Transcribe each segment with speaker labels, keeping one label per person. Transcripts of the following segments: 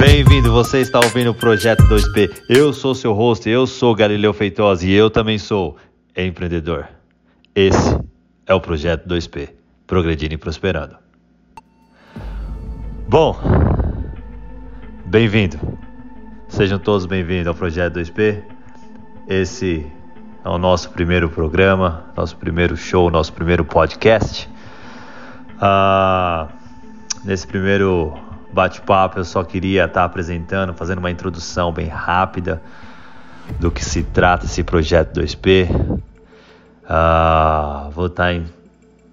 Speaker 1: Bem-vindo, você está ouvindo o Projeto 2P. Eu sou seu host, eu sou Galileu Feitosa e eu também sou empreendedor. Esse é o Projeto 2P, progredindo e prosperando. Bom, bem-vindo. Sejam todos bem-vindos ao Projeto 2P. Esse é o nosso primeiro programa, nosso primeiro show, nosso primeiro podcast. Ah, nesse primeiro bate-papo eu só queria estar apresentando, fazendo uma introdução bem rápida do que se trata esse projeto 2P. Ah, vou estar em,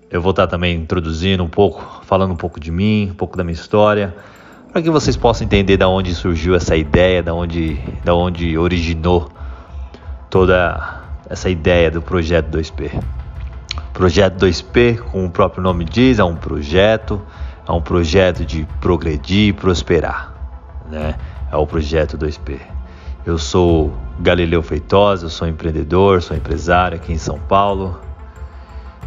Speaker 1: eu vou estar também introduzindo um pouco, falando um pouco de mim, um pouco da minha história, para que vocês possam entender da onde surgiu essa ideia, da onde, da onde originou toda essa ideia do projeto 2P. Projeto 2P, como o próprio nome diz, é um projeto, é um projeto de progredir e prosperar, né? É o projeto 2P. Eu sou Galileu Feitosa, eu sou empreendedor, sou empresário aqui em São Paulo.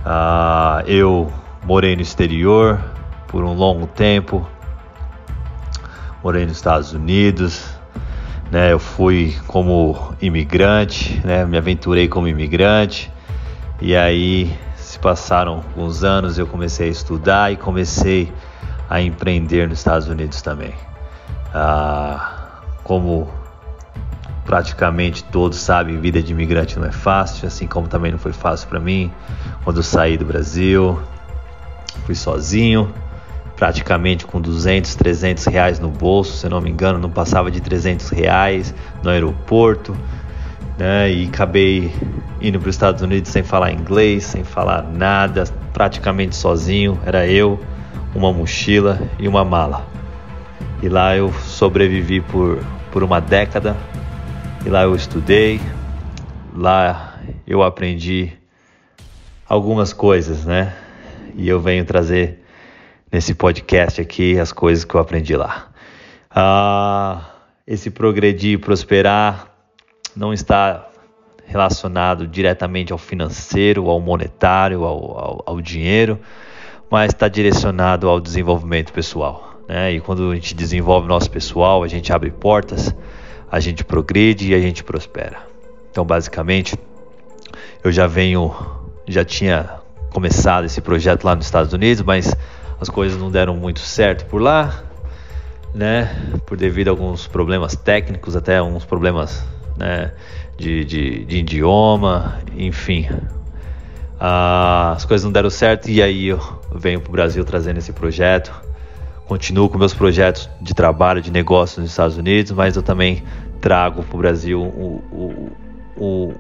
Speaker 1: Ah, eu morei no exterior por um longo tempo, morei nos Estados Unidos, né? Eu fui como imigrante, né? Me aventurei como imigrante e aí passaram alguns anos eu comecei a estudar e comecei a empreender nos Estados Unidos também. Ah, como praticamente todos sabem, vida de imigrante não é fácil, assim como também não foi fácil para mim quando eu saí do Brasil. Fui sozinho, praticamente com 200, 300 reais no bolso, se não me engano, não passava de 300 reais no aeroporto, né? E acabei indo para os Estados Unidos sem falar inglês, sem falar nada, praticamente sozinho. Era eu, uma mochila e uma mala. E lá eu sobrevivi por, por uma década. E lá eu estudei, lá eu aprendi algumas coisas, né? E eu venho trazer nesse podcast aqui as coisas que eu aprendi lá. Ah, esse progredir e prosperar não está relacionado diretamente ao financeiro, ao monetário, ao, ao, ao dinheiro, mas está direcionado ao desenvolvimento pessoal. Né? E quando a gente desenvolve nosso pessoal, a gente abre portas, a gente progride e a gente prospera. Então, basicamente, eu já venho, já tinha começado esse projeto lá nos Estados Unidos, mas as coisas não deram muito certo por lá, né? Por devido a alguns problemas técnicos, até alguns problemas né, de, de, de idioma, enfim. Ah, as coisas não deram certo e aí eu venho para o Brasil trazendo esse projeto. Continuo com meus projetos de trabalho, de negócio nos Estados Unidos, mas eu também trago para o Brasil o, o,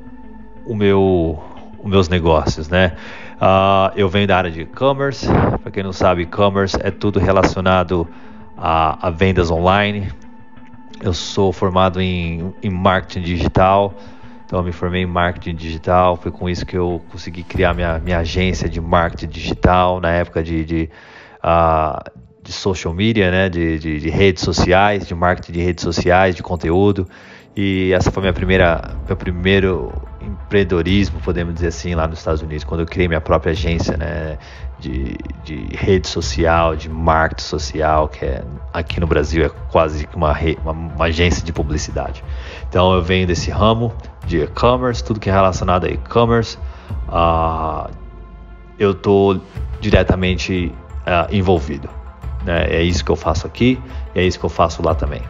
Speaker 1: o, meu, os meus negócios, né? Uh, eu venho da área de e-commerce. Para quem não sabe, e-commerce é tudo relacionado a, a, vendas online. Eu sou formado em, em marketing digital. Então, eu me formei em marketing digital. Foi com isso que eu consegui criar minha, minha agência de marketing digital na época de, de, uh, de social media, né? De, de, de, redes sociais, de marketing de redes sociais, de conteúdo. E essa foi minha primeira, meu primeiro empreendedorismo, podemos dizer assim, lá nos Estados Unidos, quando eu criei minha própria agência, né, de, de rede social, de marketing social, que é aqui no Brasil é quase uma, uma, uma agência de publicidade. Então eu venho desse ramo de e-commerce, tudo que é relacionado a e-commerce, uh, eu estou diretamente uh, envolvido. Né? É isso que eu faço aqui, e é isso que eu faço lá também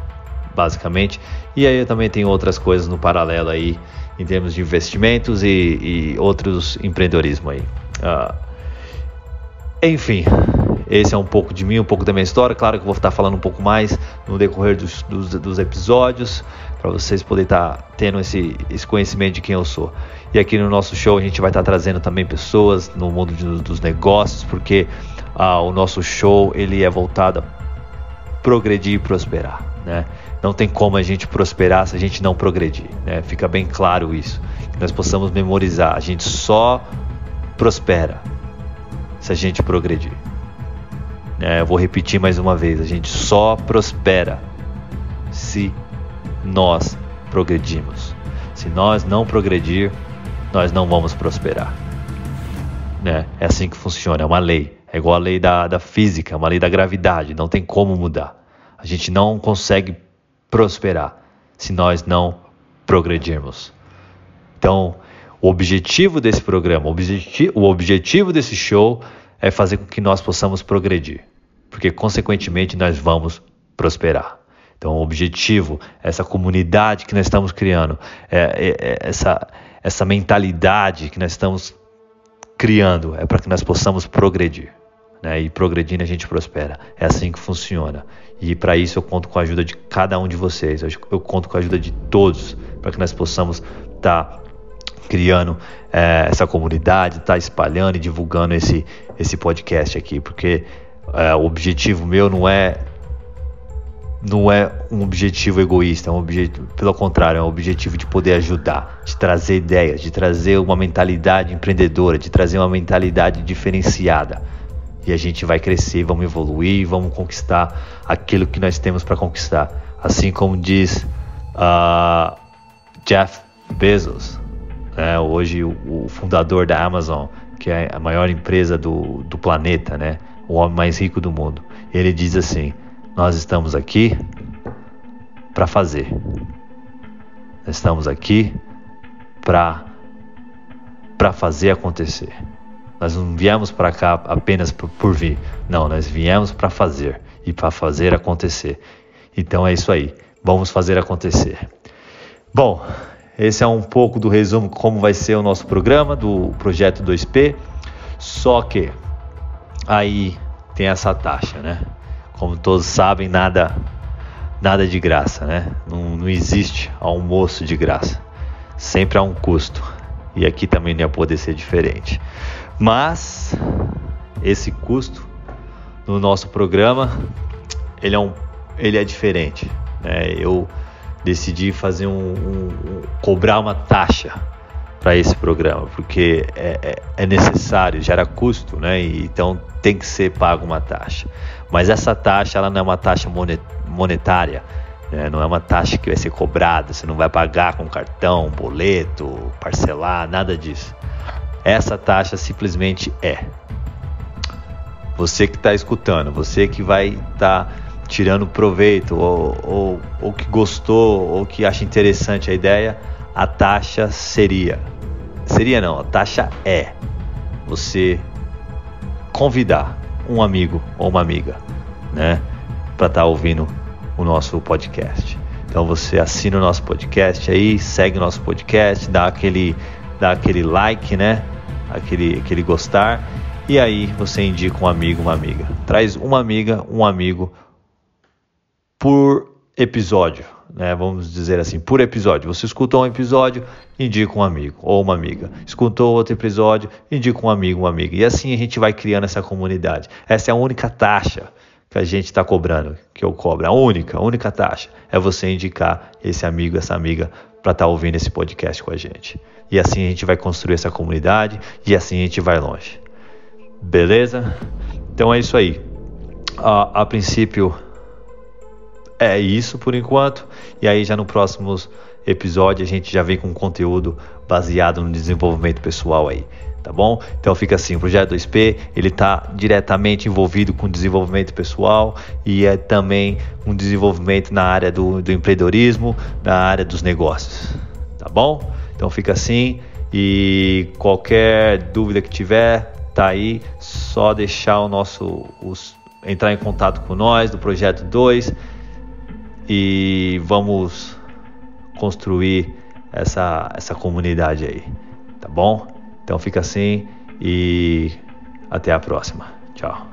Speaker 1: basicamente. E aí eu também tenho outras coisas no paralelo aí, em termos de investimentos e, e outros empreendedorismo aí. Uh, enfim, esse é um pouco de mim, um pouco da minha história. Claro que eu vou estar falando um pouco mais no decorrer dos, dos, dos episódios, para vocês poderem estar tendo esse, esse conhecimento de quem eu sou. E aqui no nosso show a gente vai estar trazendo também pessoas no mundo de, dos negócios, porque uh, o nosso show ele é voltado a progredir e prosperar, né? Não tem como a gente prosperar se a gente não progredir. Né? Fica bem claro isso. Que nós possamos memorizar. A gente só prospera se a gente progredir. É, eu vou repetir mais uma vez: a gente só prospera se nós progredirmos. Se nós não progredir, nós não vamos prosperar. Né? É assim que funciona, é uma lei. É igual a lei da, da física, uma lei da gravidade, não tem como mudar. A gente não consegue prosperar se nós não progredirmos. Então, o objetivo desse programa, o, objeti o objetivo desse show é fazer com que nós possamos progredir, porque consequentemente nós vamos prosperar. Então, o objetivo, essa comunidade que nós estamos criando, é, é, é essa, essa mentalidade que nós estamos criando, é para que nós possamos progredir. Né? E progredindo a gente prospera. É assim que funciona. E para isso eu conto com a ajuda de cada um de vocês. Eu, eu conto com a ajuda de todos para que nós possamos estar tá criando é, essa comunidade, estar tá espalhando e divulgando esse, esse podcast aqui. Porque é, o objetivo meu não é não é um objetivo egoísta, é um objetivo, pelo contrário, é um objetivo de poder ajudar, de trazer ideias, de trazer uma mentalidade empreendedora, de trazer uma mentalidade diferenciada. E a gente vai crescer, vamos evoluir, vamos conquistar aquilo que nós temos para conquistar. Assim como diz uh, Jeff Bezos, né, hoje o, o, fundador da Amazon, que é a maior empresa do, do planeta, né, o homem mais rico do mundo. Ele diz assim: nós estamos aqui para fazer. Nós estamos aqui para para fazer acontecer. Nós não viemos para cá apenas por, por, vir. Não, nós viemos para fazer e para fazer acontecer. Então é isso aí. Vamos fazer acontecer. Bom, esse é um pouco do resumo como vai ser o nosso programa do projeto 2P. Só que aí tem essa taxa, né? Como todos sabem, nada nada de graça, né? Não, não existe almoço de graça. Sempre há um custo. E aqui também não ia poder ser diferente. Mas esse custo no nosso programa ele é, um, ele é diferente. Né? Eu decidi fazer um, um, um cobrar uma taxa para esse programa, porque é, é, é, necessário, gera custo, né? Então tem que ser pago uma taxa. Mas essa taxa ela não é uma taxa monetária, né? não é uma taxa que vai ser cobrada, você não vai pagar com cartão, boleto, parcelar, nada disso. Essa taxa simplesmente é. Você que está escutando, você que vai estar tá tirando proveito, ou, ou, ou que gostou, ou que acha interessante a ideia, a taxa seria. Seria não, a taxa é você convidar um amigo ou uma amiga, né, para estar tá ouvindo o nosso podcast. Então você assina o nosso podcast aí, segue o nosso podcast, dá aquele, dá aquele like, né? Aquele, aquele gostar. E aí você indica um amigo, uma amiga. Traz uma amiga, um amigo por episódio, né? Vamos dizer assim, por episódio. Você escutou um episódio, indica um amigo ou uma amiga. Escutou outro episódio, indica um amigo, uma amiga. E assim a gente vai criando essa comunidade. Essa é a única taxa que a gente está cobrando, que eu cobro, a única, a única taxa é você indicar esse amigo, essa amiga para estar tá ouvindo esse podcast com a gente. E assim a gente vai construir essa comunidade e assim a gente vai longe. Beleza? Então é isso aí. A, a princípio é isso por enquanto. E aí já no próximo episódio a gente já vem com conteúdo baseado no desenvolvimento pessoal aí tá bom? Então fica assim, o projeto 2P, ele está diretamente envolvido com desenvolvimento pessoal e é também um desenvolvimento na área do, do empreendedorismo, na área dos negócios, tá bom? Então fica assim e qualquer dúvida que tiver, tá aí, só deixar o nosso os, entrar em contato com nós do projeto 2 e vamos construir essa essa comunidade aí, tá bom? Então fica assim e até a próxima. Tchau.